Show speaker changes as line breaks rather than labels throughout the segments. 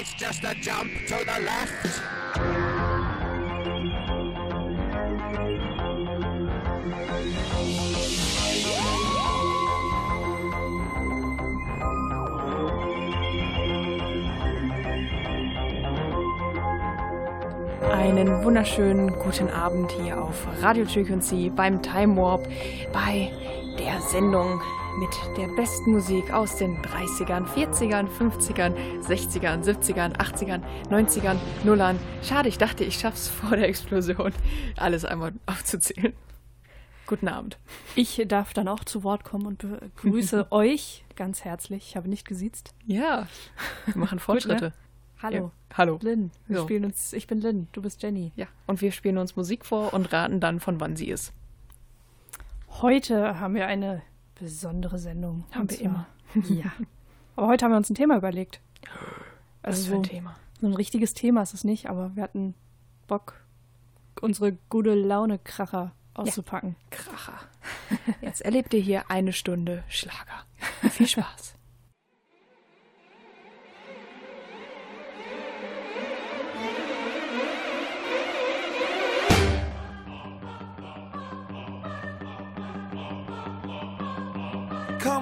It's just a jump to the left.
Einen wunderschönen guten Abend hier auf Radio Frequency beim Time Warp bei der Sendung mit der besten Musik aus den 30ern, 40ern, 50ern, 60ern, 70ern, 80ern, 90ern, Nullern. Schade, ich dachte, ich schaff's vor der Explosion, alles einmal aufzuzählen. Guten Abend.
Ich darf dann auch zu Wort kommen und begrüße euch ganz herzlich. Ich habe nicht gesiezt.
Ja, wir machen Fortschritte.
Ne? Hallo.
Ja. Hallo.
Lynn. Wir
So.
spielen uns, ich bin Lynn, du bist Jenny.
Ja, und wir spielen uns Musik vor und raten dann, von wann sie ist.
Heute haben wir eine besondere Sendung.
Haben wir
zwar- Ja. Aber heute haben wir uns ein Thema überlegt.
Was
Also
für ein
so,
Thema.
so ein richtiges Thema ist es nicht, aber wir hatten Bock, unsere gute Laune-Kracher auszupacken.
Kracher. Jetzt erlebt ihr hier eine Stunde Schlager. Viel Spaß.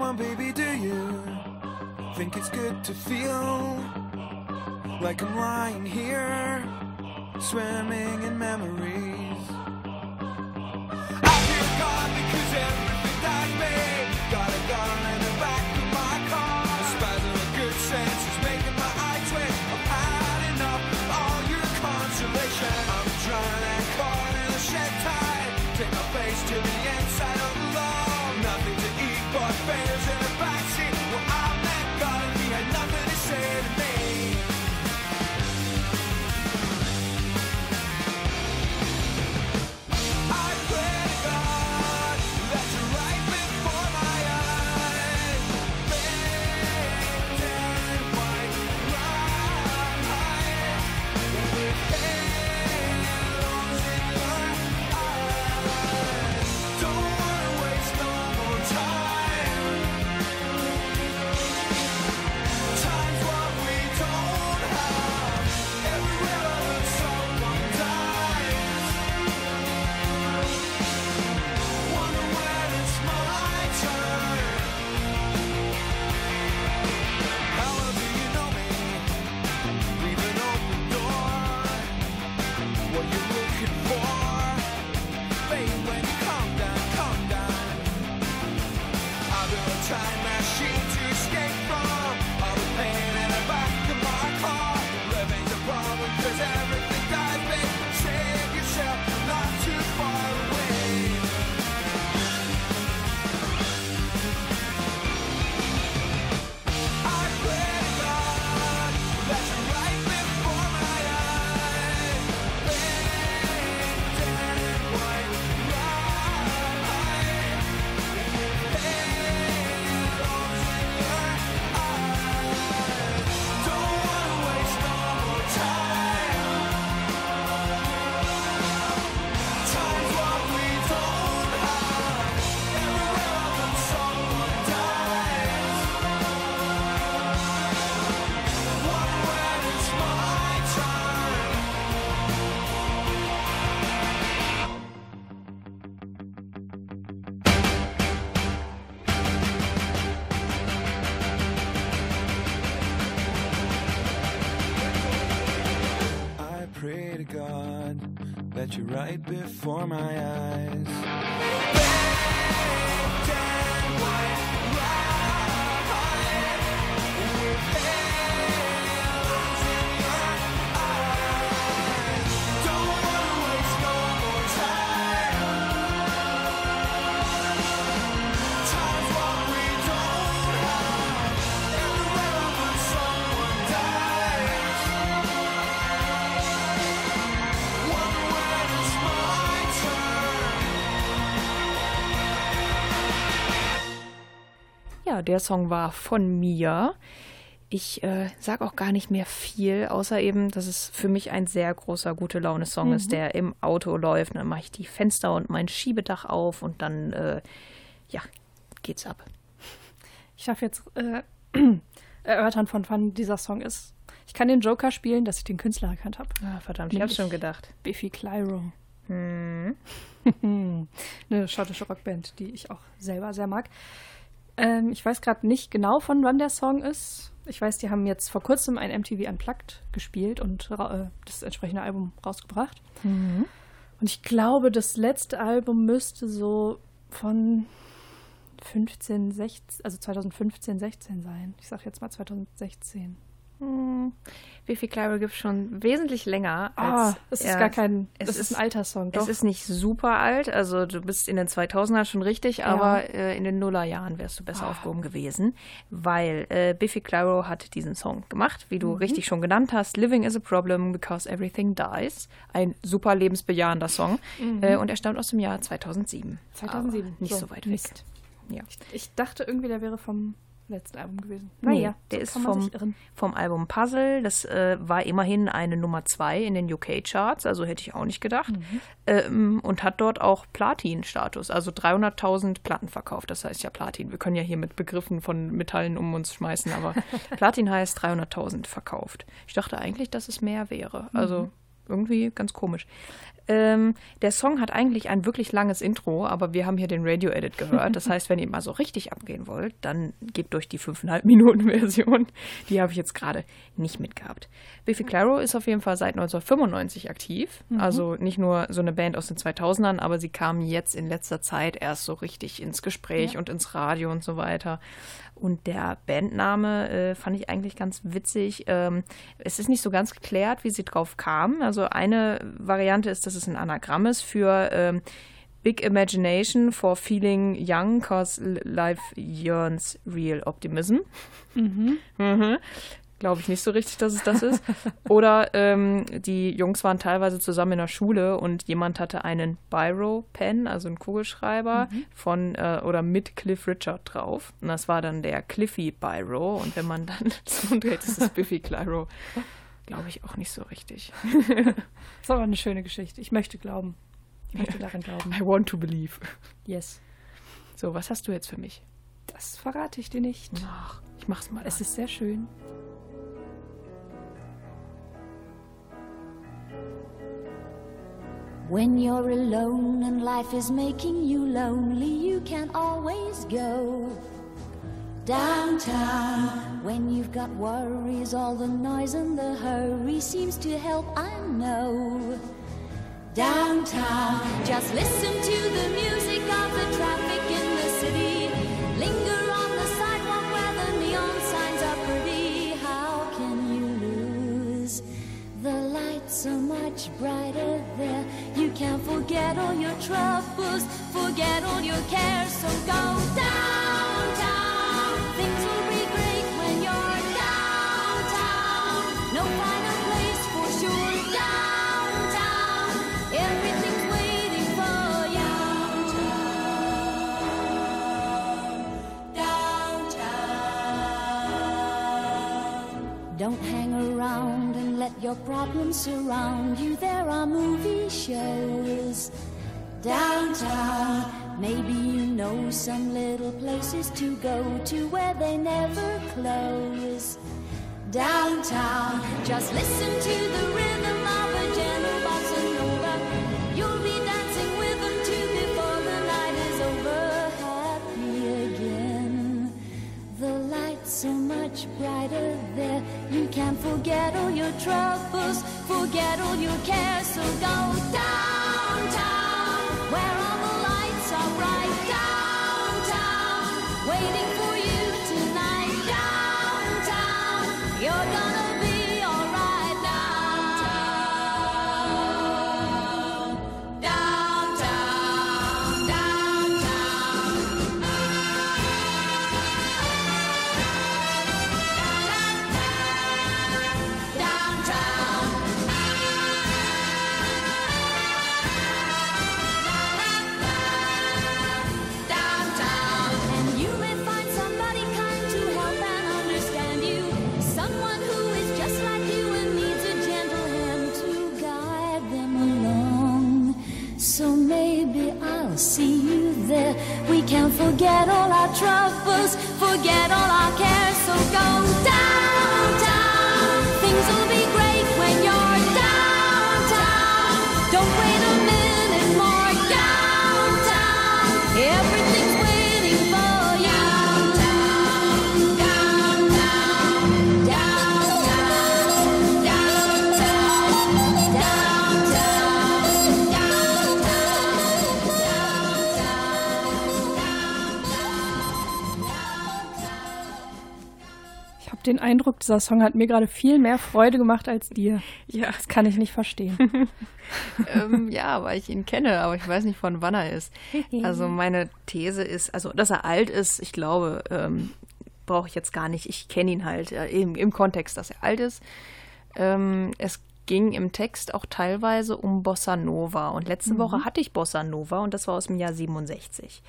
On, baby, do you think it's good to feel like I'm lying here, swimming in memories? I because everything me. Got a gun in the back of my car. Of good sense is making my eye twitch. I've had enough all your consolation. I'm in a shed. Take my face to the inside of right before my eyes.
Ja, der Song war von mir. Ich äh, sag auch gar nicht mehr viel, außer eben, dass es für mich ein sehr großer gute Laune-Song ist, der im Auto läuft. Dann mache ich die Fenster und mein Schiebedach auf und dann, äh, ja, geht's ab.
Ich darf jetzt äh, erörtern, von wann dieser Song ist. Ich kann den Joker spielen, dass ich den Künstler erkannt habe.
Ah, verdammt, ich hab's schon gedacht.
Biffy Clyro.
Hm.
Eine schottische Rockband, die ich auch selber sehr mag. Ähm, ich weiß gerade nicht genau, von wann der Song ist. Ich weiß, die haben jetzt vor kurzem ein MTV Unplugged gespielt und äh, das entsprechende Album rausgebracht.
Mhm.
Und ich glaube, das letzte Album müsste so von 15, 16, also 2015, 16 sein. Ich sag jetzt mal 2016.
Hm. Biffy Clyro gibt schon wesentlich länger.
Ah,
Als
es ist gar kein,
es
es ist
ist-
ein alter Song, doch.
Es ist nicht super alt, also du bist in den 2000ern schon richtig, aber äh, in den Nullerjahren wärst du besser
Ah.
aufgehoben gewesen, weil äh, Biffy Clyro hat diesen Song gemacht, wie
Mhm.
du richtig schon genannt hast, Living is a Problem because everything dies. Ein super lebensbejahender Song äh, und er stammt aus dem Jahr 2007.
2007.
Aber nicht so, weit
Mist.
weg. Ja.
Ich dachte irgendwie, der wäre vom letzten Album gewesen.
Nee,
Naja,
der
so
ist vom, vom Album Puzzle. Das äh, war immerhin eine Nummer zwei in den UK-Charts, also hätte ich auch nicht gedacht.
Mhm.
Ähm, und hat dort auch Platin-Status, also 300.000 Platten verkauft. Das heißt ja Platin. Wir können ja hier mit Begriffen von Metallen um uns schmeißen, aber Platin heißt 300.000 verkauft. Ich dachte eigentlich, dass es mehr wäre. Also
Mhm.
Irgendwie ganz komisch. Ähm, der Song hat eigentlich ein wirklich langes Intro, aber wir haben hier den Radio-Edit gehört. Das heißt, wenn ihr mal so richtig abgehen wollt, dann geht durch die 5,5 Minuten Version. Die habe ich jetzt gerade nicht mitgehabt. Biffy Clyro ist auf jeden Fall seit 1995 aktiv. Also nicht nur so eine Band aus den 2000ern, aber sie kam jetzt in letzter Zeit erst so richtig ins Gespräch und ins Radio und so weiter. Und der Bandname äh, fand ich eigentlich ganz witzig. Ähm, es ist nicht so ganz geklärt, wie sie drauf kamen. Also eine Variante ist, dass es ein Anagramm ist für ähm, Big Imagination for Feeling Young, cause life yearns real optimism. Mhm. Glaube ich nicht so richtig, dass es das ist. Oder ähm, die Jungs waren teilweise zusammen in der Schule und jemand hatte einen Biro-Pen, also einen Kugelschreiber von äh, oder mit Cliff Richard drauf. Und das war dann der Cliffy Biro. Und wenn man dann so dreht, ist es Biffy Clyro. Glaube ich auch nicht so richtig.
Das ist aber eine schöne Geschichte. Ich möchte glauben. Ich möchte daran glauben.
I want to believe.
Yes.
So, was hast du jetzt für mich?
Das verrate ich dir nicht.
Ach, ich mach's mal.
Es ist sehr schön.
When you're alone and life is making you lonely, you can always go downtown. When you've got worries, all the noise and the hurry seems to help, I know. Downtown, just listen to the music of the traffic forget all your troubles, forget all your cares. So go downtown. Things will be great when you're downtown. No finer place for sure. Downtown. Everything's waiting for you. Downtown. Don't hang around and let your problems surround you. There are movie shows downtown. Maybe you know some little places to go to where they never close. Downtown, just listen to the rhythm of a gentle bossa nova. You'll be dancing with them too before the night is over. Happy again. The lights are much brighter there. You can forget all your troubles, forget all your cares. So go downtown, Downtown, waiting for
dieser Song hat mir gerade viel mehr Freude gemacht als dir. Ja. Das kann ich nicht verstehen.
ähm, ja, weil ich ihn kenne, aber ich weiß nicht, von wann er ist. Also meine These ist, also dass er alt ist, ich glaube, ähm, brauche ich jetzt gar nicht. Ich kenne ihn halt äh, im, im Kontext, dass er alt ist. Ähm, es ging im Text auch teilweise um Bossa Nova. Und letzte mhm. Woche hatte ich Bossa Nova und das war aus dem Jahr 67.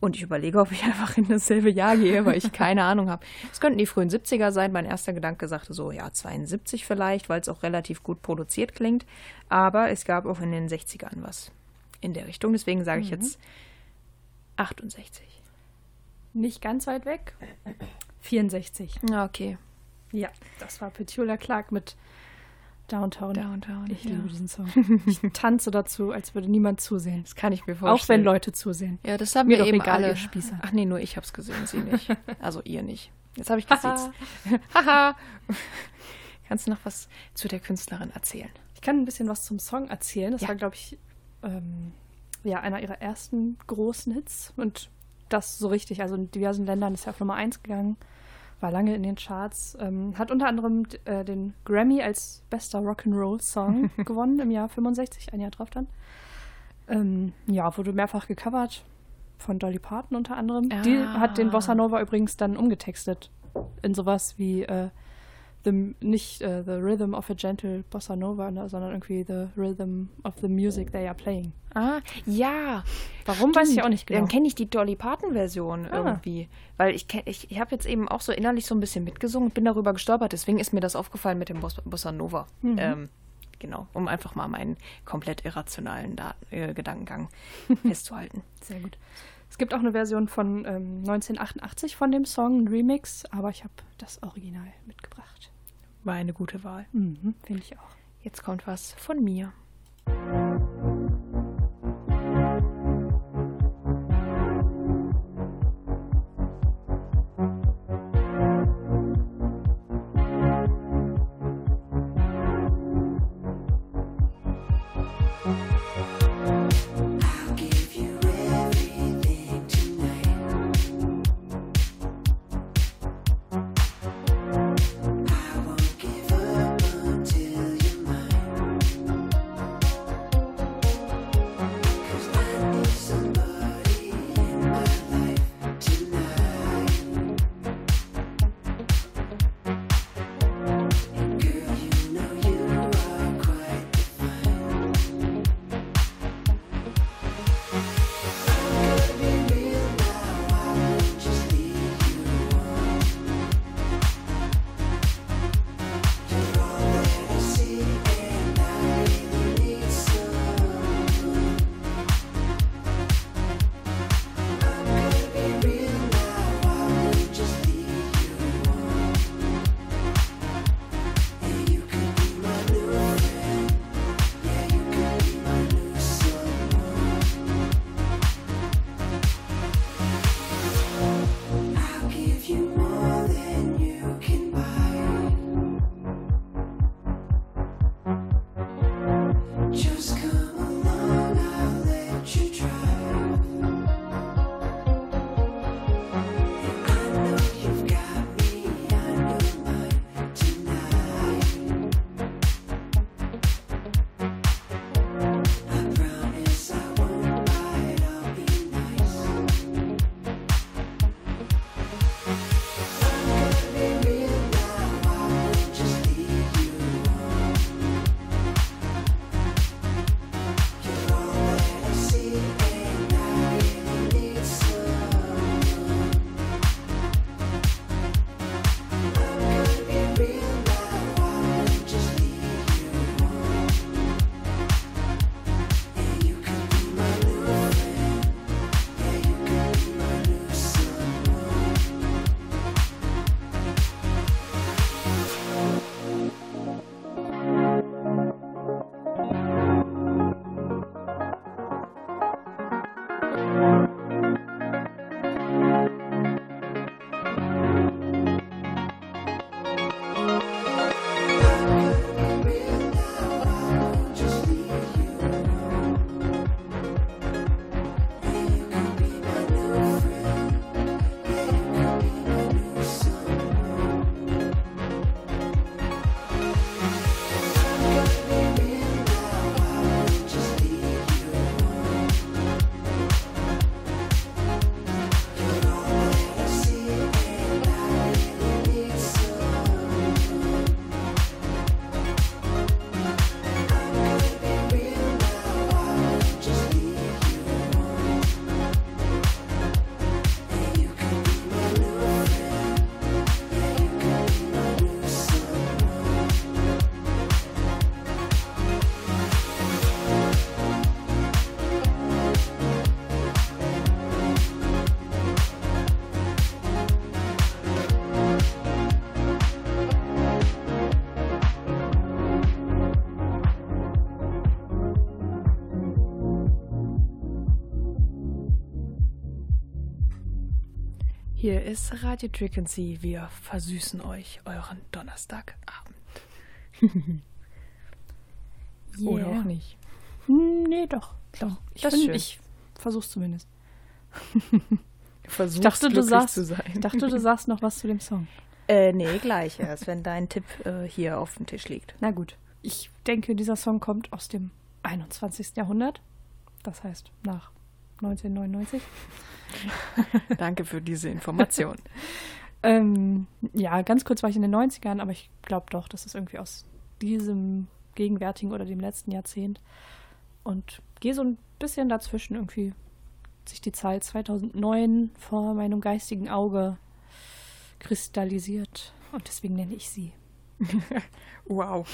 Und ich überlege, ob ich einfach in dasselbe Jahr gehe, weil ich keine Ahnung habe. Es könnten die frühen 70er sein. Mein erster Gedanke sagte so, ja, 72 vielleicht, weil es auch relativ gut produziert klingt. Aber es gab auch in den 60ern was in der Richtung. Deswegen sage ich mhm. jetzt 68.
Nicht ganz weit weg. 64.
Ja, okay.
Ja, das war Petula Clark mit Downtown.
Downtown.
Ich ja. liebe diesen Song. Ich tanze dazu, als würde niemand zusehen.
Das kann ich mir vorstellen.
Auch wenn Leute zusehen.
Ja, das haben mir wir eben egal, alle. Spießer. Ach nee, nur ich hab's gesehen, sie nicht. Also ihr nicht. Jetzt habe ich gesehen. Haha. Kannst du noch was zu der Künstlerin erzählen?
Ich kann ein bisschen was zum Song erzählen. Das ja. war, glaube ich, ähm, ja, einer ihrer ersten großen Hits. Und das so richtig. Also in diversen Ländern ist er auf Nummer 1 gegangen war lange in den Charts, ähm, hat unter anderem äh, den Grammy als bester Rock'n'Roll-Song gewonnen im Jahr 65, ein Jahr drauf dann. Ähm, ja, wurde mehrfach gecovert von Dolly Parton unter anderem. Ah. Die hat den Bossa Nova übrigens dann umgetextet in sowas wie äh, the, nicht uh, the rhythm of a gentle bossa nova, ne, sondern irgendwie the rhythm of the music they are playing.
Ah, ja.
Warum, Stimmt. weiß ich auch nicht genau.
Dann kenne ich die Dolly Parton-Version ah. irgendwie. Weil ich, ich, ich habe jetzt eben auch so innerlich so ein bisschen mitgesungen und bin darüber gestolpert. Deswegen ist mir das aufgefallen mit dem Bossa Nova. Mhm. Ähm, genau, um einfach mal meinen komplett irrationalen Daten, äh, Gedankengang festzuhalten.
Sehr gut. Es gibt auch eine Version von ähm, 1988 von dem Song, ein Remix, aber ich habe das Original mitgebracht.
War eine gute Wahl.
Mhm, Finde ich auch.
Jetzt kommt was von mir. Hier ist Radio Frequency. Wir versüßen euch euren Donnerstagabend.
Yeah.
Oder auch nicht.
Nee, doch.
Doch,
Ich,
das
bin,
schön.
ich versuch's zumindest.
Versuchst
Ich dachte, du sagst,
zu sein.
ich dachte, du sagst noch was zu dem Song.
Äh, nee, gleich erst, wenn dein Tipp äh, hier auf dem Tisch liegt.
Na gut. Ich denke, dieser Song kommt aus dem 21. Jahrhundert. Das heißt, nach 1999.
Danke für diese Information.
Ähm, ja, ganz kurz war ich in den 90ern, aber ich glaube doch, das ist irgendwie aus diesem gegenwärtigen oder dem letzten Jahrzehnt. Und gehe so ein bisschen dazwischen irgendwie. hat Sich die Zahl 2009 vor meinem geistigen Auge kristallisiert. Und deswegen nenne ich sie.
Wow.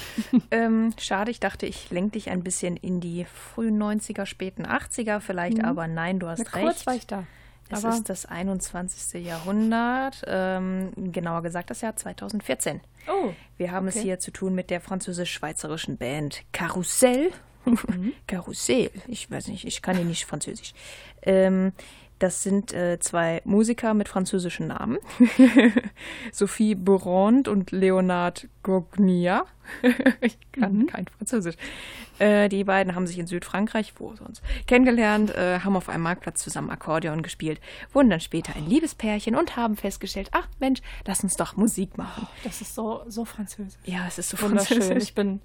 ähm, schade, ich dachte, ich lenke dich ein bisschen in die frühen 90er, späten 80er vielleicht,
Mhm.
aber nein, du hast
Na,
recht.
kurz war ich da.
es
aber
ist das 21. Jahrhundert, ähm, genauer gesagt das Jahr 2014.
oh,
Wir haben es
Okay.
hier zu tun mit der französisch-schweizerischen Band Karussell.
Mhm.
Karussell, ich weiß nicht, ich kann hier nicht Französisch. Ähm, das sind äh, zwei Musiker mit französischen Namen. Sophie Borand und Leonard Gognia. ich kann
Mhm.
kein Französisch. Äh, die beiden haben sich in Südfrankreich, wo sonst, kennengelernt, äh, haben auf einem Marktplatz zusammen Akkordeon gespielt, wurden dann später ein Liebespärchen und haben festgestellt, ach Mensch, lass uns doch Musik machen.
das ist so, so französisch.
Ja, es ist so
Wunderschön.
französisch.
Ich bin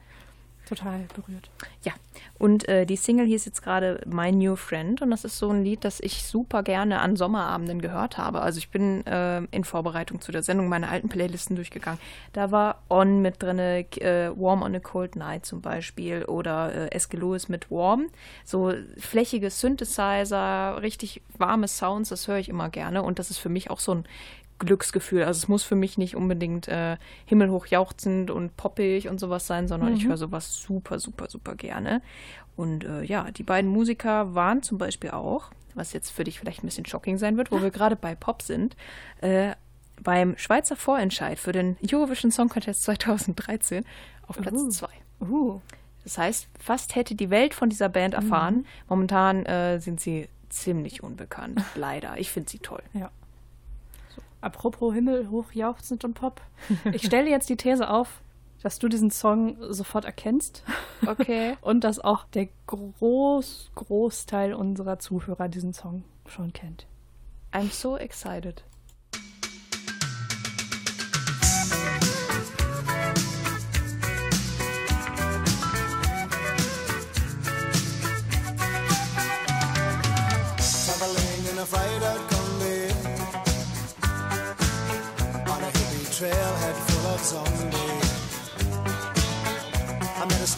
total berührt.
Ja, und äh, die Single hieß jetzt gerade My New Friend und das ist so ein Lied, das ich super gerne an Sommerabenden gehört habe. Also ich bin äh, in Vorbereitung zu der Sendung meine alten Playlisten durchgegangen. Da war On mit drin, äh, Warm on a Cold Night zum Beispiel oder äh, Eske Lewis mit Warm. So flächige Synthesizer, richtig warme Sounds, das höre ich immer gerne und das ist für mich auch so ein Glücksgefühl. Also es muss für mich nicht unbedingt äh, himmelhoch jauchzend und poppig und sowas sein, sondern ich höre sowas super, super, super gerne. Und äh, ja, die beiden Musiker waren zum Beispiel auch, was jetzt für dich vielleicht ein bisschen shocking sein wird, wo wir gerade bei Pop sind, äh, beim Schweizer Vorentscheid für den Eurovision Song Contest 2013 auf Platz
Uh.
2.
Uh,
Das heißt, fast hätte die Welt von dieser Band erfahren. Momentan äh, sind sie ziemlich unbekannt, leider. Ich finde sie toll.
ja. Apropos Himmel, hoch, jauchzend und Pop. Ich stelle jetzt die These auf, dass du diesen Song sofort erkennst
Okay.
und dass auch der Groß, Großteil unserer Zuhörer diesen Song schon kennt.
I'm so excited.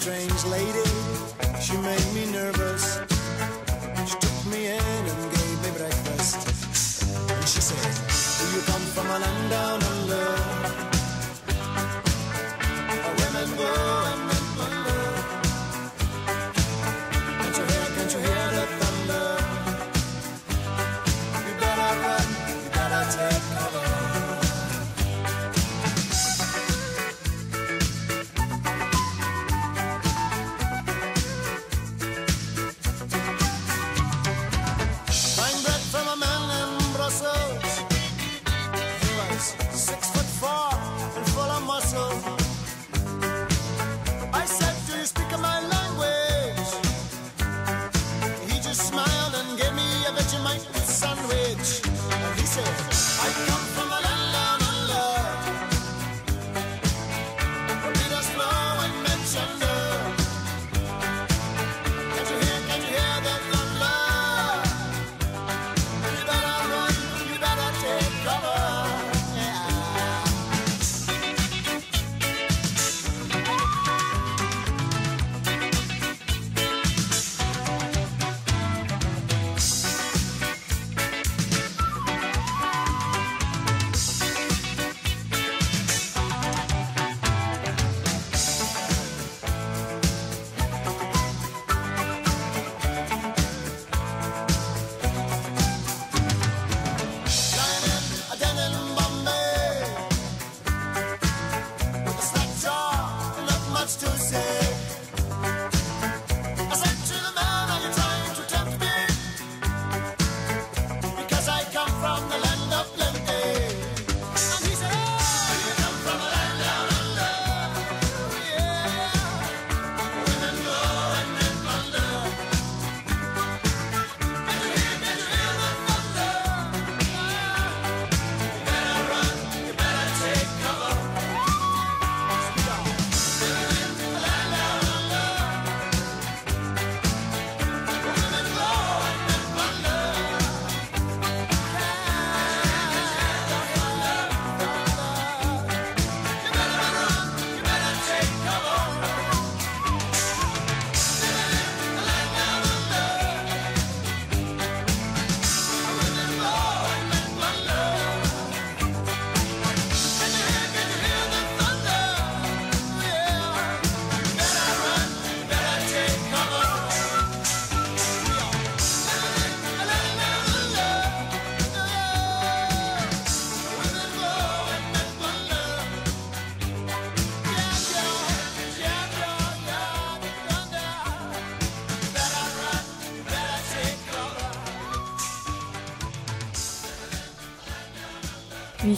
Strange lady, she made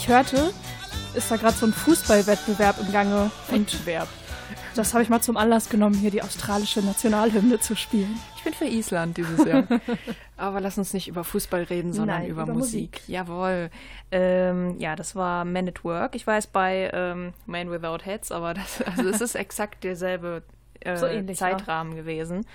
ich hörte, ist da gerade so ein Fußballwettbewerb im Gange.
Wettbewerb.
Das habe ich mal zum Anlass genommen, hier die australische Nationalhymne zu spielen.
Ich bin für Island dieses Jahr. Aber lass uns nicht über Fußball reden, sondern
Nein,
über,
über
Musik. Jawohl. Ähm, ja, das war Man at Work. Ich weiß bei ähm, Man Without Heads, aber das, also es ist exakt derselbe äh,
So ähnlich, ja.
Zeitrahmen gewesen.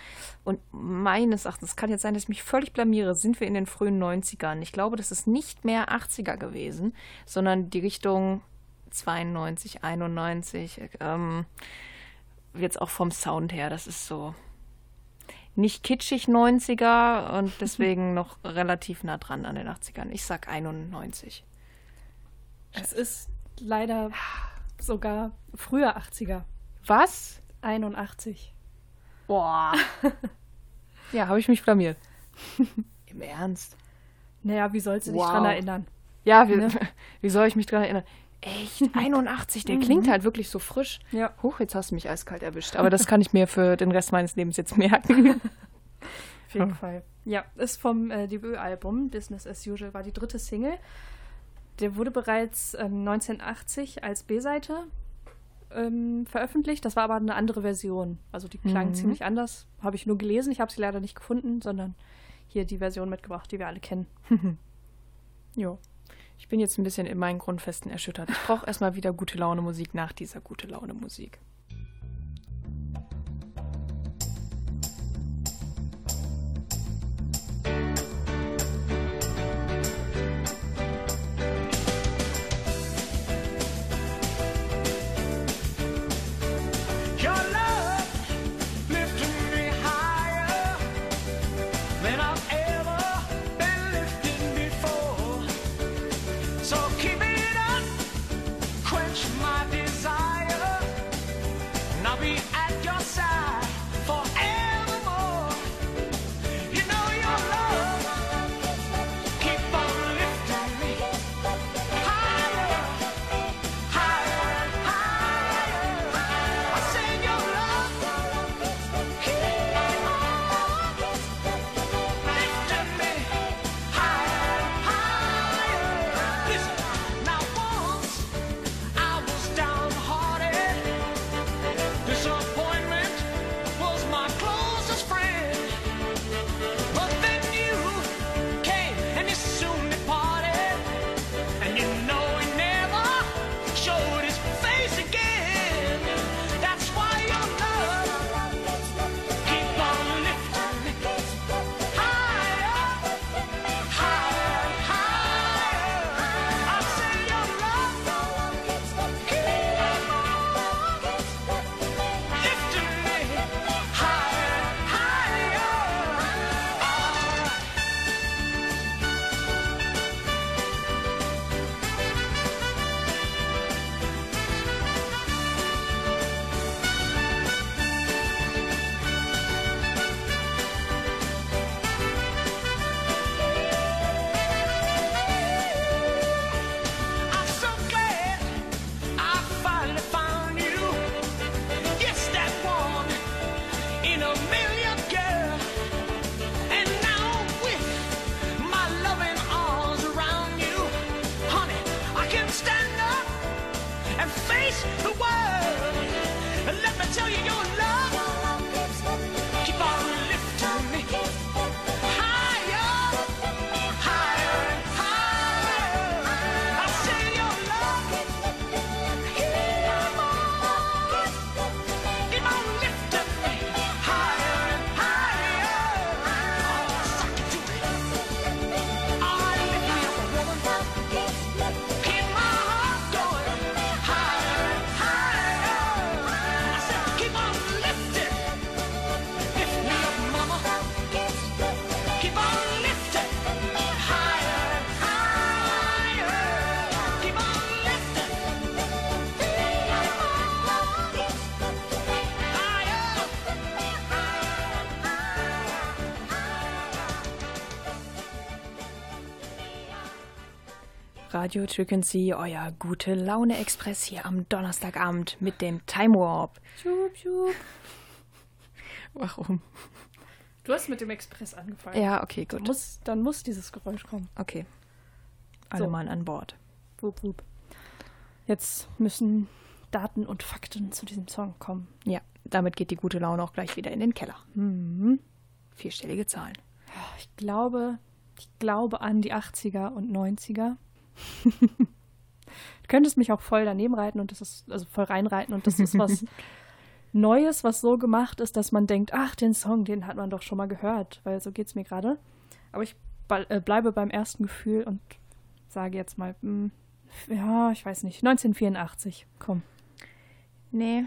Und meines Erachtens, es kann jetzt sein, dass ich mich völlig blamiere, sind wir in den frühen 90ern. Ich glaube, das ist nicht mehr 80er gewesen, sondern die Richtung 92, 91. Ähm, jetzt auch vom Sound her, das ist so nicht kitschig 90er und deswegen noch relativ nah dran an den 80ern. Ich sag 91.
Es ist leider sogar früher 80er.
Was?
81.
Boah. ja, habe ich mich blamiert. Im Ernst?
Naja, wie sollst du dich
Wow.
dran erinnern?
Ja, wie,
Ne?
wie soll ich mich dran erinnern? Echt? 81, der klingt halt wirklich so frisch.
Ja.
Huch, jetzt hast du mich eiskalt erwischt. Aber das kann ich mir für den Rest meines Lebens jetzt merken.
Auf jeden Fall. Ja, ist vom äh, Debütalbum Business as Usual, war die dritte Single. Der wurde bereits ähm, 1980 als B-Seite ähm, veröffentlicht. Das war aber eine andere Version. Also die klang
Mhm.
ziemlich anders. Habe ich nur gelesen. Ich habe sie leider nicht gefunden, sondern hier die Version mitgebracht, die wir alle kennen. jo.
Ich bin jetzt ein bisschen in meinen Grundfesten erschüttert. Ich brauche erstmal wieder gute Laune Musik nach dieser gute Laune Musik. Radio Frequency, euer gute Laune Express hier am Donnerstagabend mit dem Time Warp.
Schup, schup.
Warum?
Du hast mit dem Express angefangen.
Ja, okay,
Dann
gut.
muss, dann muss dieses Geräusch kommen.
Okay. Alle
So.
mal an Bord. Wup, wup. Jetzt müssen Daten und Fakten zu diesem Song kommen.
Ja, damit geht die gute Laune auch gleich wieder in den Keller.
Mhm.
Vierstellige Zahlen.
Ich glaube, ich glaube an die 80er und 90er. Du könntest mich auch voll daneben reiten und das ist, also voll reinreiten und das ist was Neues, was so gemacht ist, dass man denkt, ach, den Song, den hat man doch schon mal gehört, weil so geht es mir gerade. Aber ich äh, bleibe beim ersten Gefühl und sage jetzt mal, mh, hm, ja, ich weiß nicht, 1984, komm.
Nee.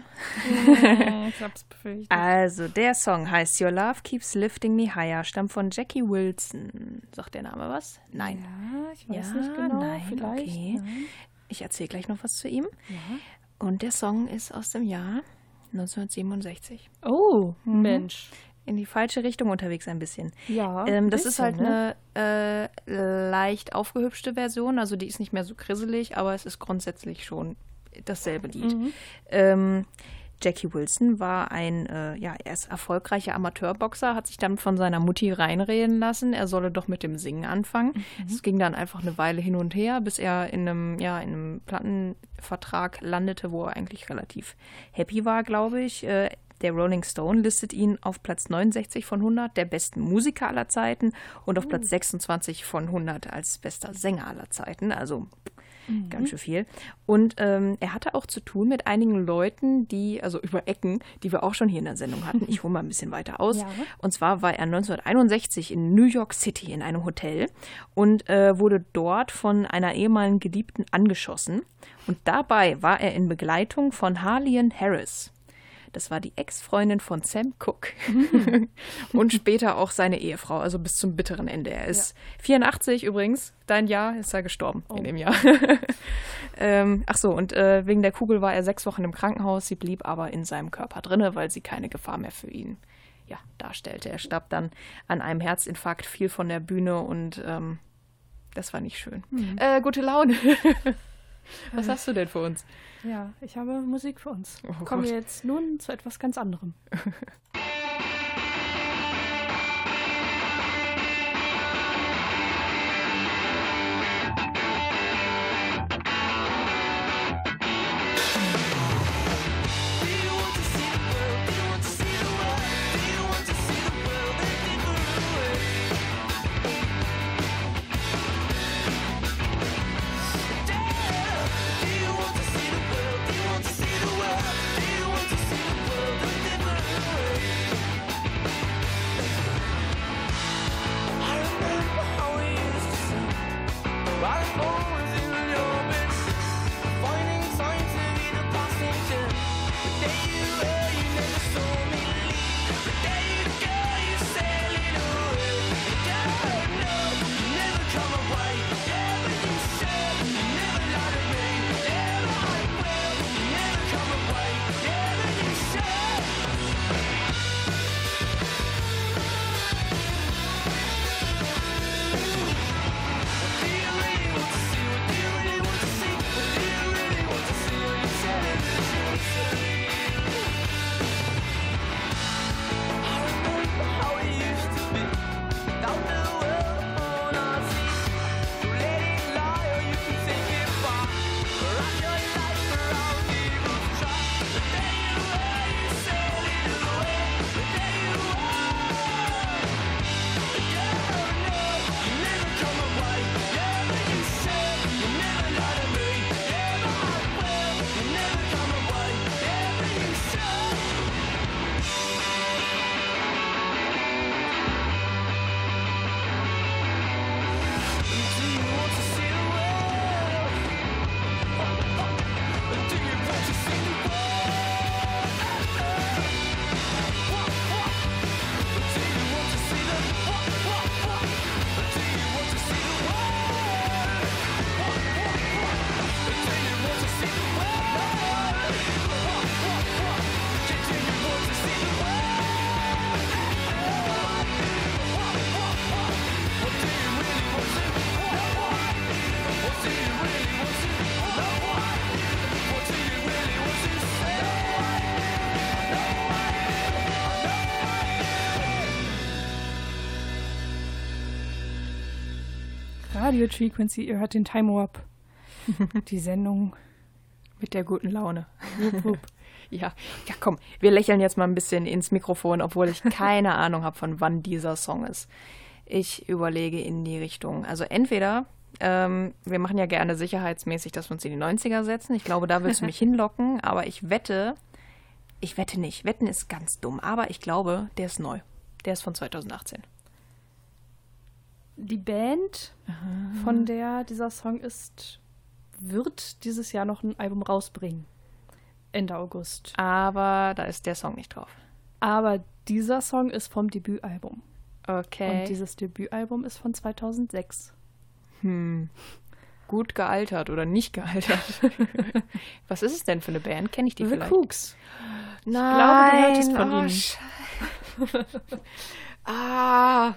ich hab's befürchtet.
Also, der Song heißt Your Love Keeps Lifting Me Higher, stammt von Jackie Wilson. Sagt der Name was? Nein.
Ja, ich weiß
Ja,
nicht genau.
nein,
vielleicht.
okay.
Nein.
Ich erzähle gleich noch was zu ihm.
Ja.
Und der Song ist aus dem Jahr 1967.
Oh,
Mhm.
Mensch.
In die falsche Richtung unterwegs ein bisschen.
Ja.
Ähm, das
bisschen,
ist halt
ne?
eine äh, leicht aufgehübschte Version, also die ist nicht mehr so krisselig, aber es ist grundsätzlich schon dasselbe Lied.
Mhm.
Ähm, Jackie Wilson war ein, äh, ja, er ist erfolgreicher Amateurboxer, hat sich dann von seiner Mutti reinreden lassen, er solle doch mit dem Singen anfangen.
Mhm.
Es ging dann einfach eine Weile hin und her, bis er in einem, ja, in einem Plattenvertrag landete, wo er eigentlich relativ happy war, glaube ich. Äh, der Rolling Stone listet ihn auf Platz 69 von 100 der besten Musiker aller Zeiten und auf Platz 26 von 100 als bester Sänger aller Zeiten. Also ganz schön viel. Und ähm, er hatte auch zu tun mit einigen Leuten, die, also über Ecken, die wir auch schon hier in der Sendung hatten. Ich hole mal ein bisschen weiter aus.
Ja.
Und zwar war er 1961 in New York City in einem Hotel und äh, wurde dort von einer ehemaligen Geliebten angeschossen. Und dabei war er in Begleitung von Harlian Harris. Das war die Ex-Freundin von Sam Cooke und später auch seine Ehefrau, also bis zum bitteren Ende. Er ist 84 übrigens, dein Jahr ist er gestorben in dem Jahr. ähm, ach so, und äh, wegen der Kugel war er sechs Wochen im Krankenhaus. Sie blieb aber in seinem Körper drinne, weil sie keine Gefahr mehr für ihn ja, darstellte. Er starb dann an einem Herzinfarkt, fiel von der Bühne und ähm, das war nicht schön. Äh, gute Laune. Was hast du denn für uns?
Ja, ich habe Musik für uns.
Oh
Kommen wir jetzt nun zu etwas ganz anderem. Radio Frequency, ihr hört den Time Warp.
Die Sendung
Mit der guten Laune.
Wupp, wupp.
Ja, ja, komm, wir lächeln jetzt mal ein bisschen ins Mikrofon, obwohl ich keine Ahnung habe, von wann dieser Song ist. Ich überlege in die Richtung. Also entweder, ähm, wir machen ja gerne sicherheitsmäßig, dass wir uns in die 90er setzen. Ich glaube, da willst du mich hinlocken, aber ich wette, ich wette nicht. Wetten ist ganz dumm, aber ich glaube, der ist neu. Der ist von 2018.
Die Band, von der dieser Song ist, wird dieses Jahr noch ein Album rausbringen. Ende August.
Aber da ist der Song nicht drauf.
Aber dieser Song ist vom Debütalbum.
Okay.
Und dieses Debütalbum ist von 2006.
Gut gealtert oder nicht gealtert. Was ist es denn für eine Band? Kenne ich die
The
vielleicht?
Cooks.
Nein,
glaube, du hörtest von
oh,
ihnen.
Ah.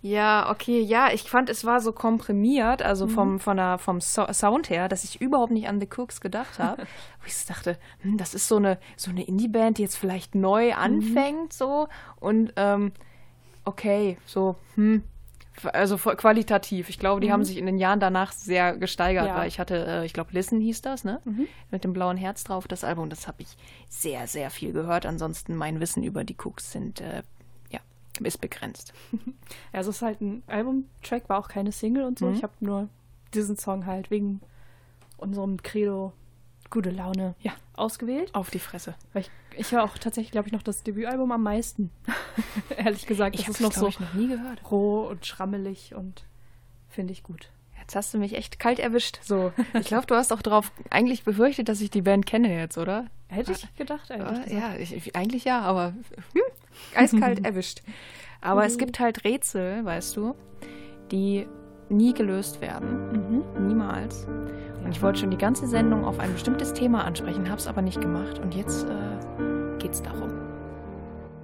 Ja, okay, ja, ich fand, es war so komprimiert, also
Mhm.
vom, von der, vom so Sound her, dass ich überhaupt nicht an The Cooks gedacht habe. Wo ich dachte, hm, das ist so eine, so eine Indie-Band, die jetzt vielleicht neu
Mhm.
anfängt, so. Und, ähm, okay, so, hm. Also qualitativ. Ich glaube, die haben sich in den Jahren danach sehr gesteigert,
Mhm. Ja. Mhm.
weil ich hatte, äh, ich glaube, Listen hieß das, ne? Mit dem blauen Herz drauf, das Album. Das habe ich sehr, sehr viel gehört. Ansonsten mein Wissen über die Cooks sind, äh, ist begrenzt.
Ja, es ist halt ein Albumtrack, war auch keine Single und so.
Mhm.
Ich habe nur diesen Song halt wegen unserem Credo gute Laune
Ja.
ausgewählt.
Auf die Fresse.
Weil ich, ich höre auch tatsächlich, glaube ich, noch das Debütalbum am meisten. Ehrlich gesagt,
Ich habe
ist
es
noch so
ich, noch nie gehört.
roh und schrammelig und finde ich gut.
Jetzt hast du mich echt kalt erwischt. So, ich glaube, du hast auch darauf eigentlich befürchtet, dass ich die Band kenne jetzt, oder?
Hätte ich gedacht, ehrlich
Äh,
gesagt.
ja, ich, eigentlich ja, aber hm, eiskalt erwischt. Aber es gibt halt Rätsel, weißt du, die nie gelöst werden. Niemals. Und ich wollte schon die ganze Sendung auf ein bestimmtes Thema ansprechen, habe es aber nicht gemacht. Und jetzt äh, geht's darum.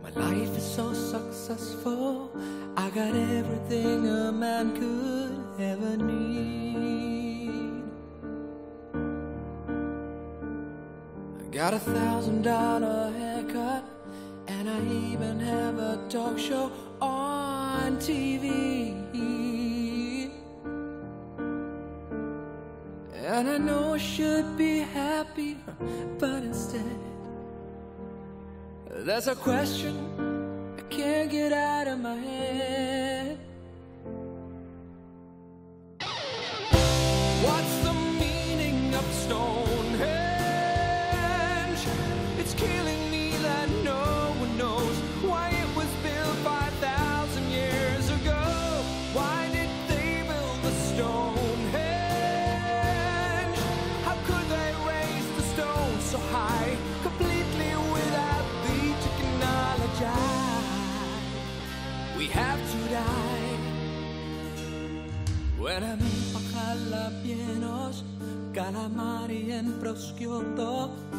My life is so successful. I got everything a man could ever need. I got a thousand dollar haircut, and I even have a talk show on TV. And I know I should be happy, but instead. There's a question I can't get out of my head.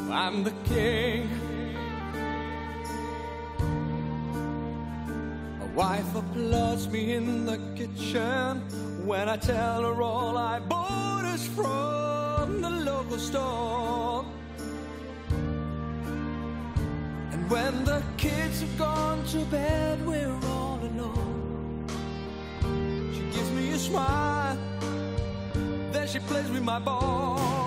I'm the king. My wife applauds me in the kitchen when I tell her all I bought is from the local store. And when the kids have gone to bed, we're all smile, then she plays with my balls.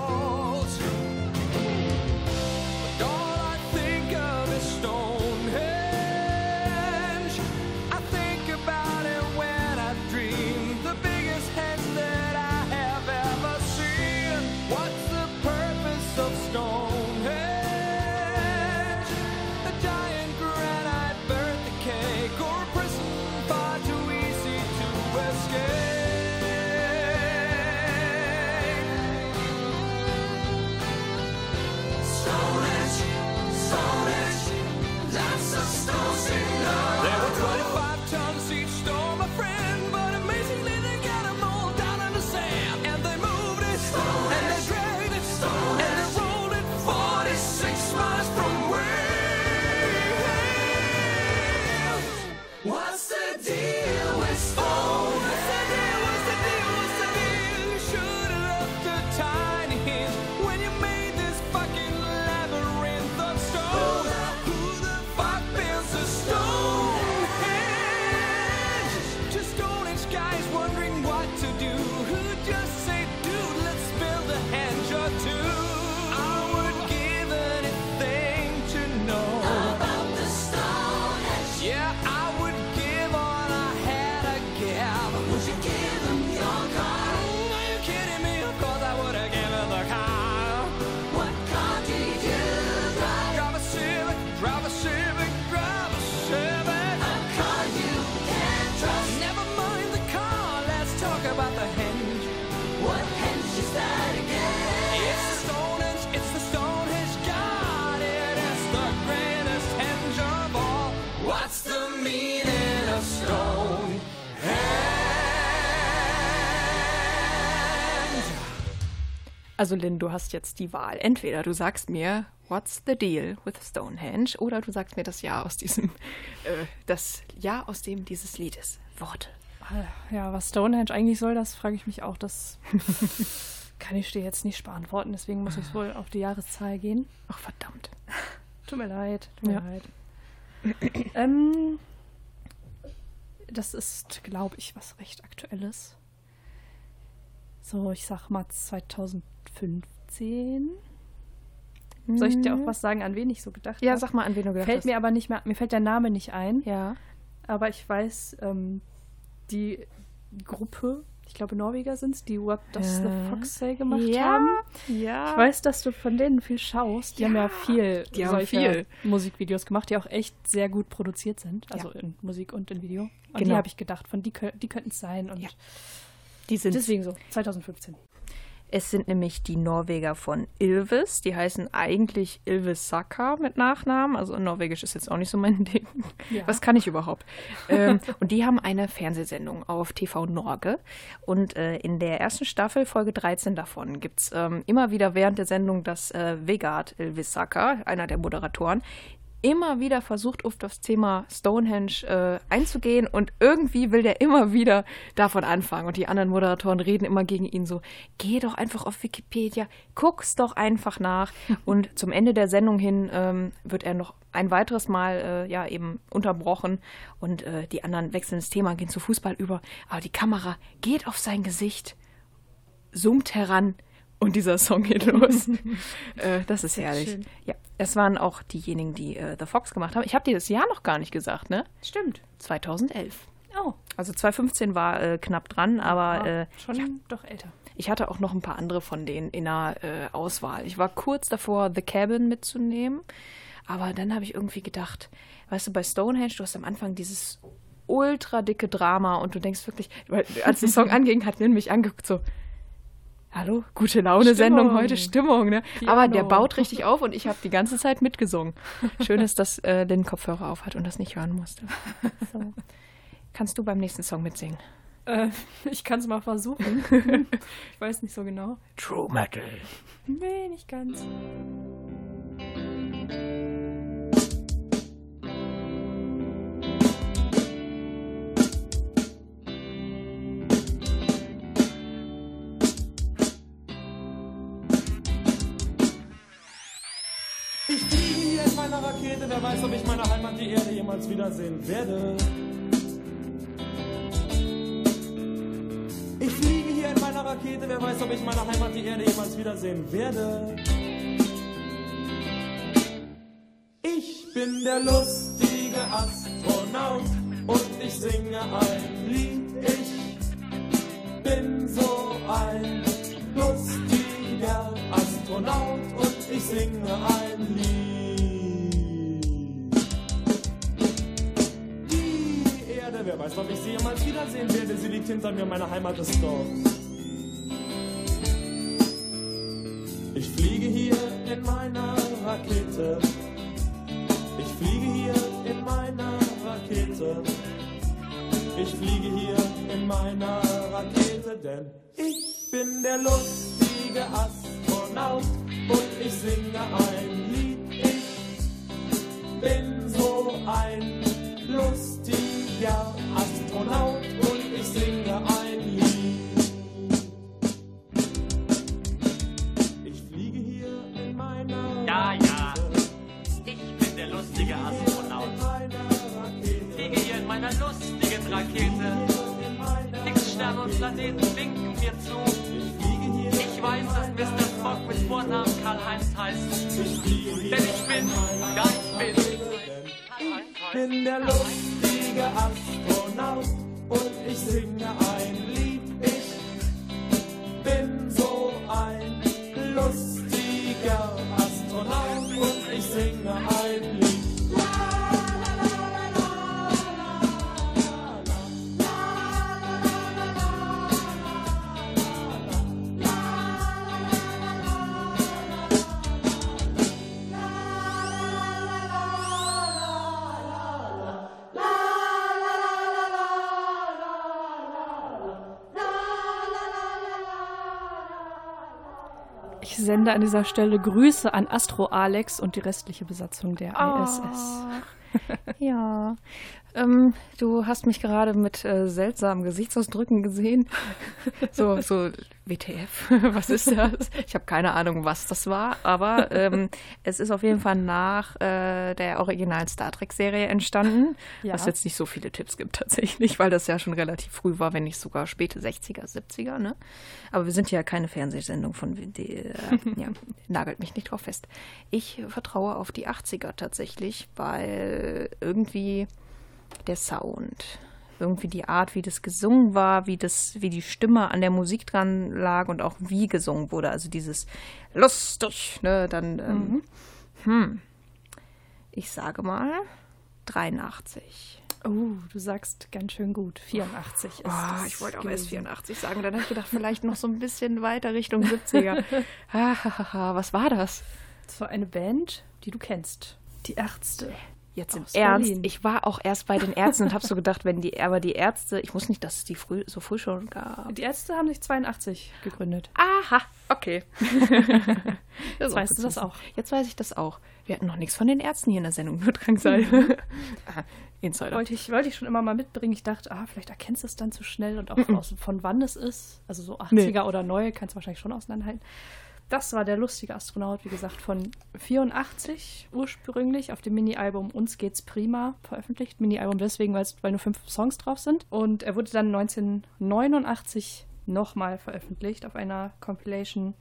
Also Lynn, du hast jetzt die Wahl. Entweder du sagst mir, what's the deal with Stonehenge, oder du sagst mir das Jahr aus diesem, äh, das Jahr aus dem dieses Lied ist. Worte.
Ja, was Stonehenge eigentlich soll, das frage ich mich auch. Das kann ich dir jetzt nicht beantworten, deswegen muss ich wohl auf die Jahreszahl gehen.
Ach, verdammt.
Tut mir leid, tut mir
Ja.
leid. ähm, das ist, glaube ich, was recht Aktuelles. So, ich sag mal 2015. Soll ich dir auch was sagen, an wen ich so gedacht
Mhm. Ja,
habe?
sag mal, an wen du gedacht
Fällt
hast.
mir aber nicht mehr, mir fällt der Name nicht ein.
Ja.
Aber ich weiß, ähm, die Gruppe, ich glaube Norweger sind es, die What Does
Ja.
the Fox Say gemacht
ja,
haben.
Ja.
Ich weiß, dass du von denen viel schaust. Die haben ja viel,
die haben viel.
Musikvideos gemacht, die auch echt sehr gut produziert sind. Also in Musik und in Video. Und die
Genau.
habe ich gedacht, von die, die könnten es sein. Und
Ja. Die sind
deswegen so, 2015.
Es sind nämlich die Norweger von Ilves. Die heißen eigentlich Ilves Saka mit Nachnamen. Also Norwegisch ist jetzt auch nicht so mein Ding.
Ja.
Was kann ich überhaupt? ähm, und die haben eine Fernsehsendung auf TV Norge. Und äh, in der ersten Staffel, Folge 13 davon, gibt es ähm, immer wieder während der Sendung, dass äh, Vegard Ilves Saka, einer der Moderatoren, immer wieder versucht, auf das Thema Stonehenge äh, einzugehen und irgendwie will der immer wieder davon anfangen. Und die anderen Moderatoren reden immer gegen ihn so, geh doch einfach auf Wikipedia, guck's doch einfach nach. und zum Ende der Sendung hin ähm, wird er noch ein weiteres Mal äh, ja eben unterbrochen und äh, die anderen wechseln das Thema, gehen zu Fußball über. Aber die Kamera geht auf sein Gesicht, zoomt heran und dieser Song geht los. äh, das ist herrlich.
schön.
Ja, es waren auch diejenigen, die äh, The Fox gemacht haben. Ich habe dir das Jahr noch gar nicht gesagt, ne?
Stimmt.
2011.
Oh,
Also 2015 war äh, knapp dran, aber äh,
schon
ja,
doch älter.
ich hatte auch noch ein paar andere von denen in der äh, Auswahl. Ich war kurz davor, The Cabin mitzunehmen, aber dann habe ich irgendwie gedacht, weißt du, bei Stonehenge, du hast am Anfang dieses ultra dicke Drama und du denkst wirklich, weil als der Song anging, hat Lynn mich angeguckt so, hallo, gute Laune-Sendung heute, Stimmung, ne?
Piano.
Aber der baut richtig auf und ich habe die ganze Zeit mitgesungen. Schön ist, dass äh, Lynn Kopfhörer auf hat und das nicht hören musste. So. Kannst du beim nächsten Song mitsingen?
Äh, ich kann es mal versuchen. ich weiß nicht so genau.
True Metal.
Nee, nicht ganz.
Ich fliege hier in meiner Rakete, wer weiß, ob ich meine Heimat, die Erde, jemals wiedersehen werde. Ich fliege hier in meiner Rakete, wer weiß, ob ich meine Heimat, die Erde, jemals wiedersehen werde. Ich bin der lustige Astronaut und ich singe ein Lied. Ich bin so ein lustiger Astronaut ich singe ein Lied. Die Erde, wer weiß, ob ich sie jemals wiedersehen werde, sie liegt hinter mir, meine Heimat ist dort. Ich fliege hier in meiner Rakete. Ich fliege hier in meiner Rakete. Ich fliege hier in meiner Rakete, denn ich bin der lustige Astronaut und ich singe ein Lied. Ich bin so ein lustiger Astronaut und ich singe ein Lied. Ich fliege hier in meiner
Ja, ja.
Rakete.
Ich bin der lustige Astronaut.
Rakete.
Fliege hier in meiner lustigen Rakete. Fixsterne und Planeten winken mir zu. Weiß, dass Mr. Spock mit Vornamen Karl-Heinz heißt. Denn ich bin, ja, ich bin.
Ich bin der lustige Astronaut und ich singe ein Lied.
Sende an dieser Stelle Grüße an Astro Alex und die restliche Besatzung der
Oh.
ISS.
Ja. Ähm, du hast mich gerade mit äh, seltsamen Gesichtsausdrücken gesehen. so, so, WTF, was ist das? Ich habe keine Ahnung, was das war, aber ähm, es ist auf jeden Fall nach äh, der originalen Star Trek-Serie entstanden,
Ja.
was jetzt nicht so viele Tipps gibt tatsächlich, weil das ja schon relativ früh war, wenn nicht sogar späte 60er, 70er, ne? Aber wir sind ja keine Fernsehsendung von die, äh, ja, nagelt mich nicht drauf fest. Ich vertraue auf die 80er tatsächlich, weil irgendwie der Sound, irgendwie die Art, wie das gesungen war, wie das, wie die Stimme an der Musik dran lag und auch wie gesungen wurde. Also dieses lustig, ne, dann, ähm, hm, ich sage mal 83.
Oh, du sagst ganz schön gut. 84 ist das
ich wollte auch
gewesen.
erst 84 sagen, dann habe ich gedacht, vielleicht noch so ein bisschen weiter Richtung 70er. Ah, was war das?
Das war eine Band, die du kennst. Die Ärzte.
Jetzt im
Aus
Ernst,
Berlin.
ich war auch erst bei den Ärzten und habe so gedacht, wenn die, aber die Ärzte, ich wusste nicht, dass es die früh, so früh schon gab.
Die Ärzte haben sich 82 gegründet.
Aha, okay.
Jetzt weißt du das auch.
Jetzt weiß ich das auch. Wir hatten noch nichts von den Ärzten hier in der Sendung, nur Drangsal. Aha, Insider.
Wollte ich, wollte ich schon immer mal mitbringen. Ich dachte, ah, vielleicht erkennst du es dann zu schnell und auch aus, von wann es ist. Also so 80er
Nee.
oder neue kannst du wahrscheinlich schon auseinanderhalten. Das war der lustige Astronaut, wie gesagt, von 84 ursprünglich auf dem Mini-Album Uns geht's prima veröffentlicht. Mini-Album deswegen, weil nur fünf Songs drauf sind. Und er wurde dann 1989 nochmal veröffentlicht auf einer Compilation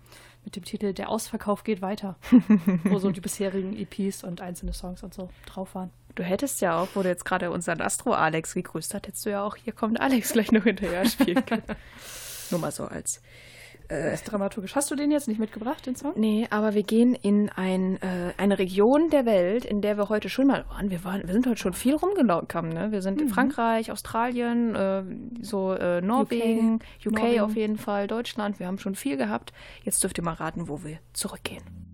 mit dem Titel Der Ausverkauf geht weiter, wo so die bisherigen EPs und einzelne Songs und so drauf waren.
Du hättest ja auch, wo du jetzt gerade unseren Astro-Alex gegrüßt hast, hättest du ja auch, hier kommt Alex gleich noch hinterher spielen können. Nur mal so als.
Das ist dramaturgisch. Hast du den jetzt nicht mitgebracht, den Song?
Nee, aber wir gehen in ein, äh, eine Region der Welt, in der wir heute schon mal waren. Wir, waren, wir sind heute schon viel rumgekommen. Ne? Wir sind in Frankreich, Australien, äh, so äh, Norwegen, UK,
Norwegen.
auf jeden Fall, Deutschland. Wir haben schon viel gehabt. Jetzt dürft ihr mal raten, wo wir zurückgehen.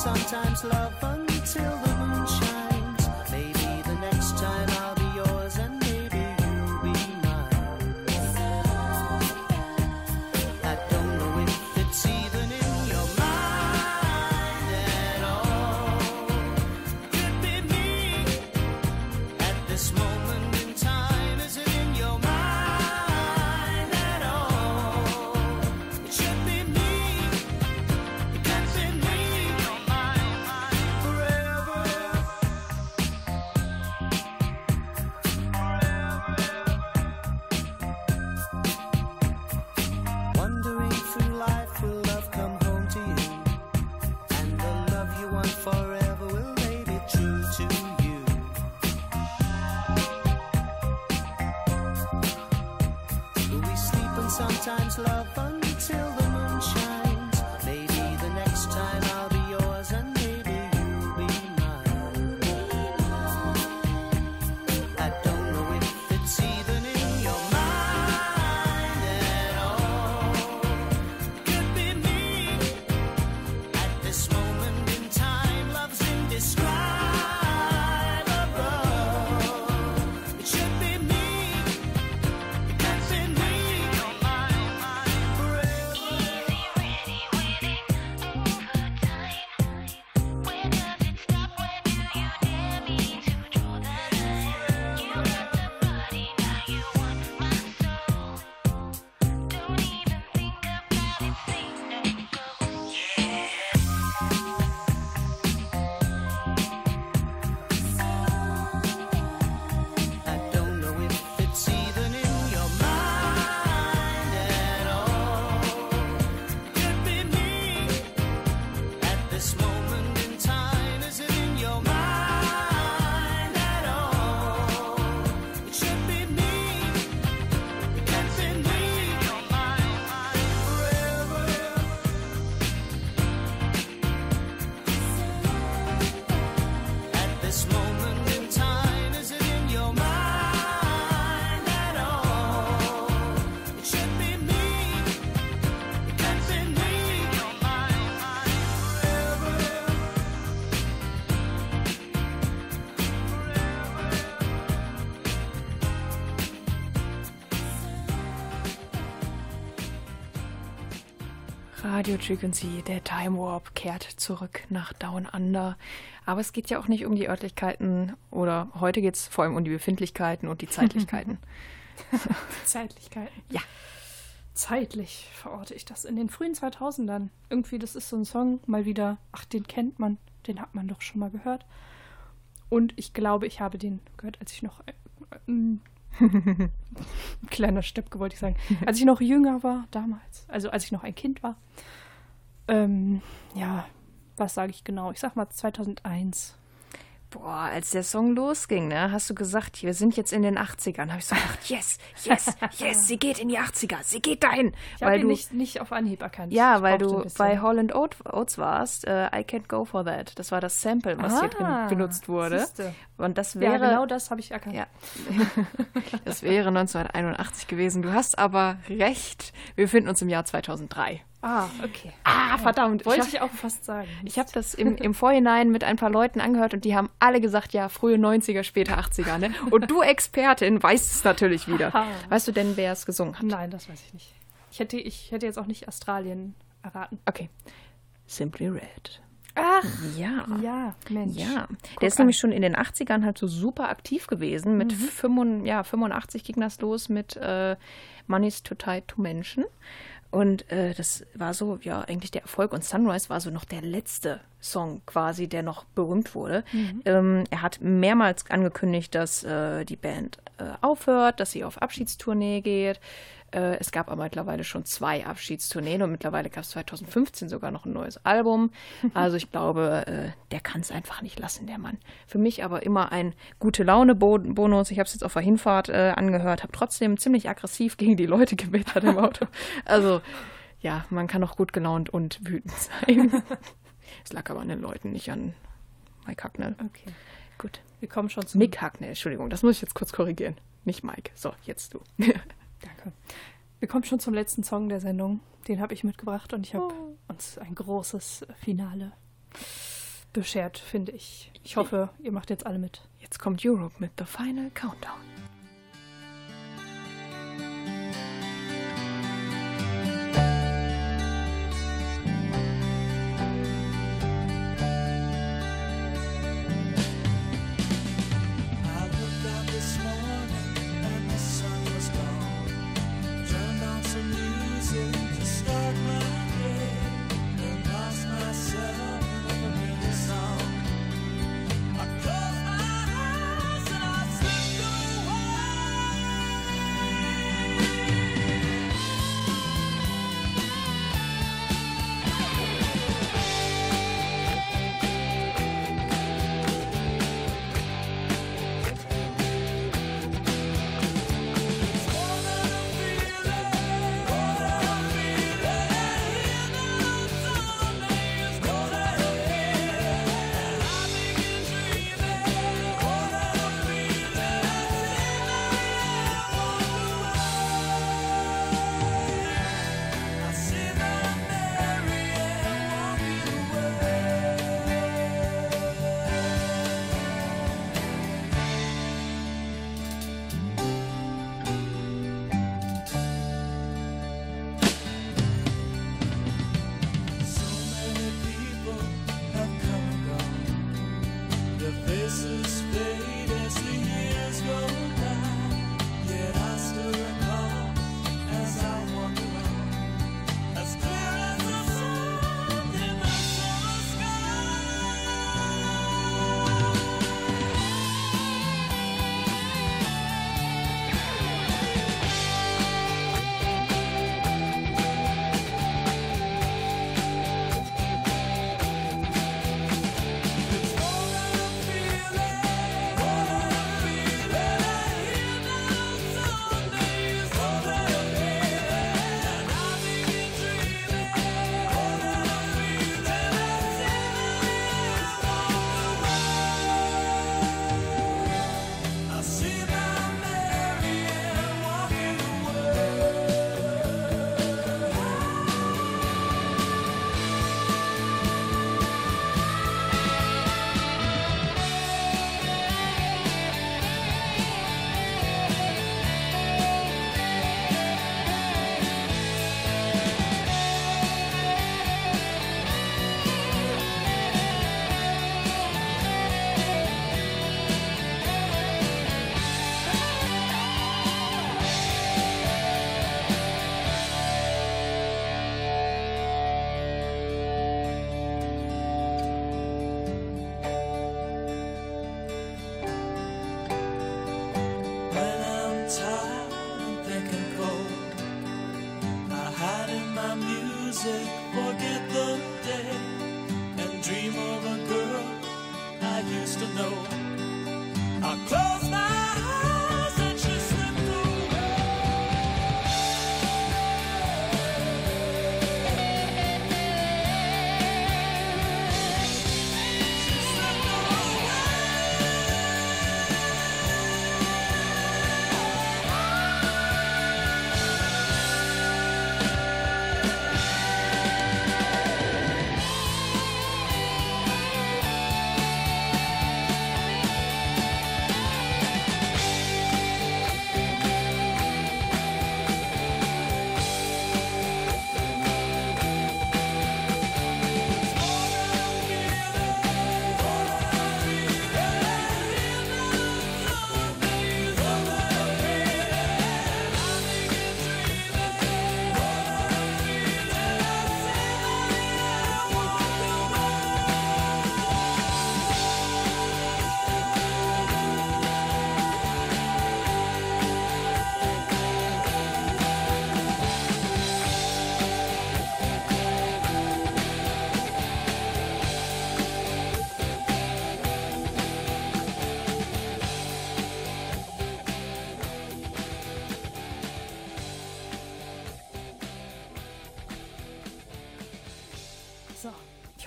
Sometimes love until the
Radio Frequency, der Time Warp kehrt zurück nach Down Under. Aber es geht ja auch nicht um die Örtlichkeiten oder heute geht es vor allem um die Befindlichkeiten und die Zeitlichkeiten.
Zeitlichkeiten.
Ja.
Zeitlich verorte ich das in den frühen 2000ern. Irgendwie, das ist so ein Song, mal wieder, ach, den kennt man, den hat man doch schon mal gehört. Und ich glaube, ich habe den gehört, als ich noch. Äh, ähm, kleiner Steppke wollte ich sagen. Als ich noch jünger war, damals. Also als ich noch ein Kind war. Ähm, ja, was sage ich genau? Ich sag mal 2001.
Boah, als der Song losging, ne, hast du gesagt, wir sind jetzt in den 80ern. Habe ich so gedacht, yes, yes, yes, sie geht in die 80er, sie geht dahin.
Ich
weil du,
nicht, nicht auf Anhieb erkannt.
ja, weil du bei Holland Oat- Oats warst, äh, I Can't Go For That. Das war das Sample, was hier drin
Ah,
benutzt wurde.
siehste.
Und das
Ja,
wäre,
genau das habe ich erkannt.
Ja. das wäre 1981 gewesen. Du hast aber recht. Wir befinden uns im Jahr 2003.
Ah, okay.
Ah, verdammt.
Wollte
ich
ich auch fast sagen.
Ich habe das im, im Vorhinein mit ein paar Leuten angehört und die haben alle gesagt, ja, frühe 90er, späte 80er. Ne? Und du Expertin weißt es natürlich wieder.
Aha.
Weißt du denn, wer es gesungen hat?
Nein, das weiß ich nicht. Ich hätte, ich hätte jetzt auch nicht Australien erraten.
Okay. Simply Red.
Ach,
Ja.
ja, Mensch.
Ja,
Guck
der ist
an.
nämlich schon in den 80ern halt so super aktiv gewesen. Mit
Mhm.
85, ja, 85 ging das los mit äh, Money's Too Tight to Mention. Und äh, das war so, ja, eigentlich der Erfolg. Und Sunrise war so noch der letzte Song quasi, der noch berühmt wurde.
Mhm.
Ähm, er hat mehrmals angekündigt, dass äh, die Band äh, aufhört, dass sie auf Abschiedstournee geht. Äh, es gab aber mittlerweile schon zwei Abschiedstourneen und mittlerweile gab es 2015 sogar noch ein neues Album. Also ich glaube, äh, der kann es einfach nicht lassen, der Mann. Für mich aber immer ein gute Laune-Bonus. Ich habe es jetzt auf der Hinfahrt äh, angehört, habe trotzdem ziemlich aggressiv gegen die Leute gewettert im Auto. Also ja, man kann auch gut gelaunt und wütend sein. Es lag aber an den Leuten, nicht an Mike Hacknell.
Okay.
Gut.
Wir kommen schon zum.
Mick Hacknell, Entschuldigung, das muss ich jetzt kurz korrigieren. Nicht Mike. So, jetzt du.
Danke. Wir kommen schon zum letzten Song der Sendung. Den habe ich mitgebracht und ich habe
Oh.
uns ein großes Finale beschert, finde ich. Ich hoffe, ihr macht jetzt alle mit.
Jetzt kommt Europe mit The Final Countdown.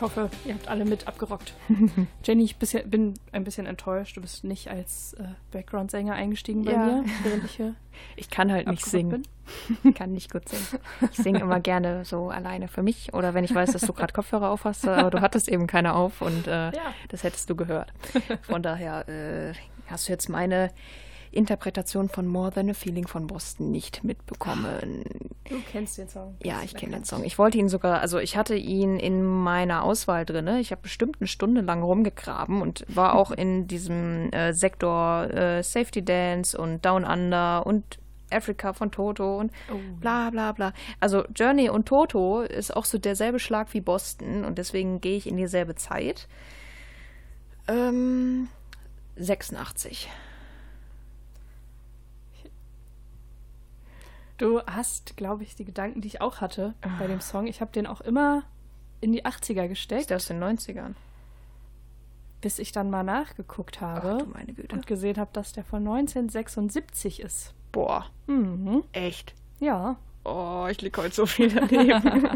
Hoffe, ihr habt alle mit abgerockt. Jenny, ich bin ein bisschen enttäuscht. Du bist nicht als äh, Background-Sänger eingestiegen bei
Ja.
mir, während ich hier
Ich kann halt nicht singen.
bin.
kann nicht gut singen. Ich singe immer gerne so alleine für mich oder wenn ich weiß, dass du gerade Kopfhörer auf hast, aber du hattest eben keine auf und äh,
Ja.
das hättest du gehört. Von daher äh, hast du jetzt meine Interpretation von More Than a Feeling von Boston nicht mitbekommen.
Du kennst den Song.
Ja, ich kenne den. Song. Ich wollte ihn sogar, also ich hatte ihn in meiner Auswahl drin. Ich habe bestimmt eine Stunde lang rumgegraben und war auch in diesem äh, Sektor äh, Safety Dance und Down Under und Africa von Toto und
Oh.
bla bla bla. Also Journey und Toto ist auch so derselbe Schlag wie Boston und deswegen gehe ich in dieselbe Zeit. Ähm, 86.
Du hast, glaube ich, die Gedanken, die ich auch hatte bei dem Song. Ich habe den auch immer in die 80er
Ist
gesteckt,
der aus den 90ern?
bis ich dann mal nachgeguckt habe
Ach
und gesehen habe, dass der von 1976 ist.
Boah,
Mhm.
echt.
Ja,
Oh, ich lieg heute so viel daneben.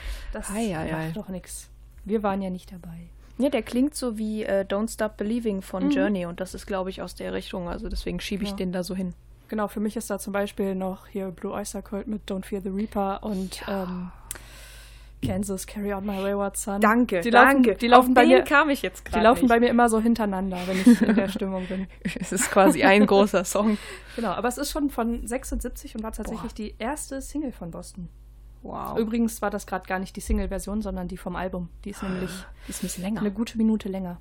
das
ei, ei.
macht doch nichts. Wir waren ja nicht dabei.
Ja, der klingt so wie äh, Don't Stop Believing von
Mhm.
Journey und das ist, glaube ich, aus der Richtung. Also deswegen schiebe ich
Ja.
den da so hin.
Genau, für mich ist da zum Beispiel noch hier Blue Oyster Cult mit Don't Fear the Reaper und ähm, Kansas Carry On My Wayward Son.
Danke,
die
danke.
Laufen, die laufen,
Auf
bei, mir,
kam ich jetzt
die laufen
nicht.
bei mir immer so hintereinander, wenn ich in der Stimmung bin.
Es ist quasi ein großer Song.
Genau, aber es ist schon von 76 und war tatsächlich die erste Single von Boston.
Wow.
Übrigens war das gerade gar nicht die Single-Version, sondern die vom Album. Die ist nämlich
ist ein bisschen länger.
eine gute Minute länger.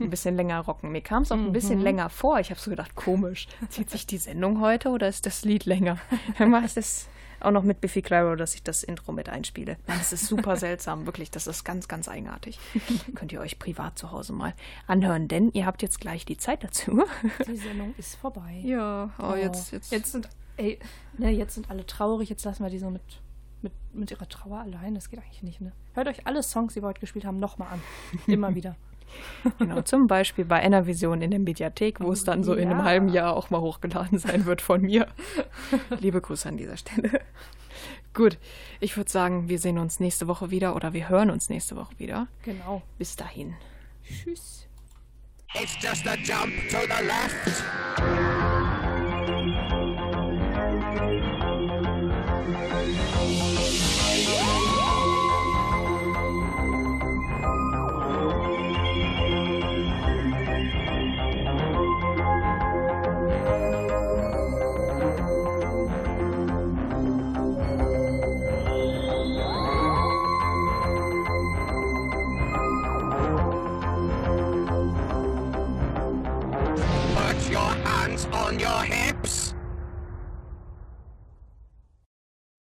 ein bisschen länger rocken. Mir kam es auch ein bisschen
Mhm.
länger vor. Ich habe so gedacht, komisch. Zieht sich die Sendung heute oder ist das Lied länger? Dann mache ich das auch noch mit Biffy Clyro, dass ich das Intro mit einspiele. Das ist super seltsam, wirklich. Das ist ganz, ganz eigenartig. Könnt ihr euch privat zu Hause mal anhören, denn ihr habt jetzt gleich die Zeit dazu.
Die Sendung ist vorbei.
Ja, oh,
Oh,
jetzt, jetzt,
jetzt sind, ey, ne, jetzt sind alle traurig, jetzt lassen wir die so mit, mit, mit ihrer Trauer allein. Das geht eigentlich nicht, ne? Hört euch alle Songs, die wir heute gespielt haben, nochmal an. Immer wieder.
Genau, zum Beispiel bei Enervision in der Mediathek, wo es dann so in einem
Ja.
halben Jahr auch mal hochgeladen sein wird von mir. Liebe Grüße an dieser Stelle. Gut, ich würde sagen, wir sehen uns nächste Woche wieder oder wir hören uns nächste Woche wieder.
Genau.
Bis dahin.
Tschüss.
It's just a jump to the left.